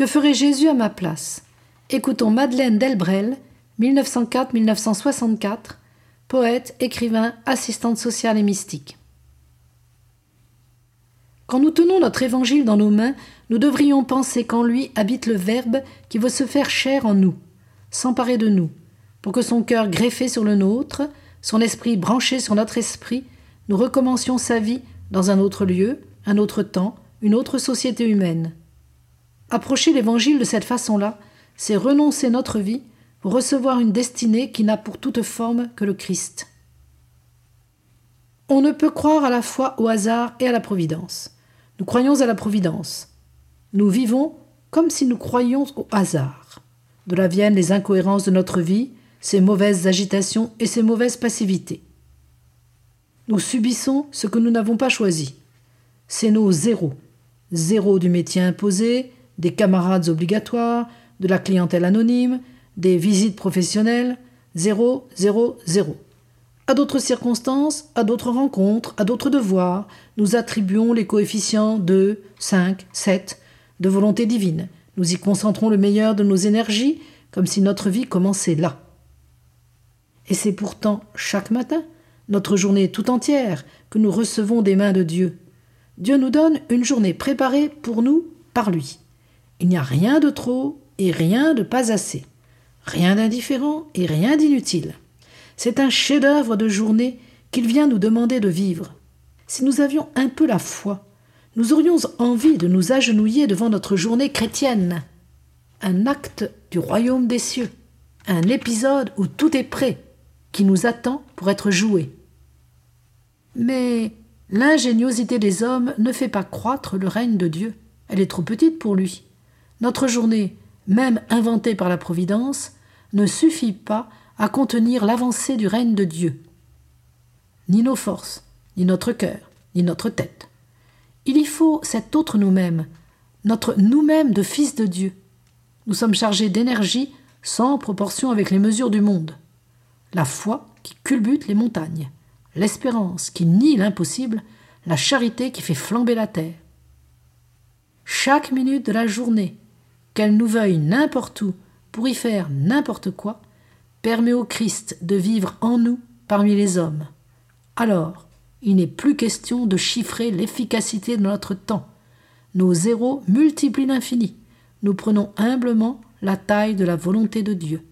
Que ferait Jésus à ma place? Écoutons Madeleine Delbrel, 1904-1964, poète, écrivain, assistante sociale et mystique. Quand nous tenons notre évangile dans nos mains, nous devrions penser qu'en lui habite le Verbe qui veut se faire chair en nous, s'emparer de nous, pour que son cœur greffé sur le nôtre, son esprit branché sur notre esprit, nous recommencions sa vie dans un autre lieu, un autre temps, une autre société humaine. Approcher l'Évangile de cette façon-là, c'est renoncer notre vie pour recevoir une destinée qui n'a pour toute forme que le Christ. On ne peut croire à la fois au hasard et à la providence. Nous croyons à la providence. Nous vivons comme si nous croyions au hasard. De là viennent les incohérences de notre vie, ses mauvaises agitations et ses mauvaises passivités. Nous subissons ce que nous n'avons pas choisi. C'est nos zéros. Zéro du métier imposé, des camarades obligatoires, de la clientèle anonyme, des visites professionnelles. Zéro, zéro, zéro. À d'autres circonstances, à d'autres rencontres, à d'autres devoirs, nous attribuons les coefficients 2, 5, 7 de volonté divine. Nous y concentrons le meilleur de nos énergies, comme si notre vie commençait là. Et c'est pourtant chaque matin, notre journée tout entière, que nous recevons des mains de Dieu. Dieu nous donne une journée préparée pour nous par lui. Il n'y a rien de trop et rien de pas assez, rien d'indifférent et rien d'inutile. C'est un chef-d'œuvre de journée qu'il vient nous demander de vivre. Si nous avions un peu la foi, nous aurions envie de nous agenouiller devant notre journée chrétienne. Un acte du royaume des cieux, un épisode où tout est prêt, qui nous attend pour être joué. Mais l'ingéniosité des hommes ne fait pas croître le règne de Dieu. Elle est trop petite pour lui. Notre journée, même inventée par la Providence, ne suffit pas à contenir l'avancée du règne de Dieu. Ni nos forces, ni notre cœur, ni notre tête. Il y faut cet autre nous-mêmes, notre nous-mêmes de fils de Dieu. Nous sommes chargés d'énergie sans proportion avec les mesures du monde. La foi qui culbute les montagnes, l'espérance qui nie l'impossible, la charité qui fait flamber la terre. Chaque minute de la journée, qu'elle nous veuille n'importe où pour y faire n'importe quoi, permet au Christ de vivre en nous parmi les hommes. Alors, il n'est plus question de chiffrer l'efficacité de notre temps. Nos zéros multiplient l'infini. Nous prenons humblement la taille de la volonté de Dieu.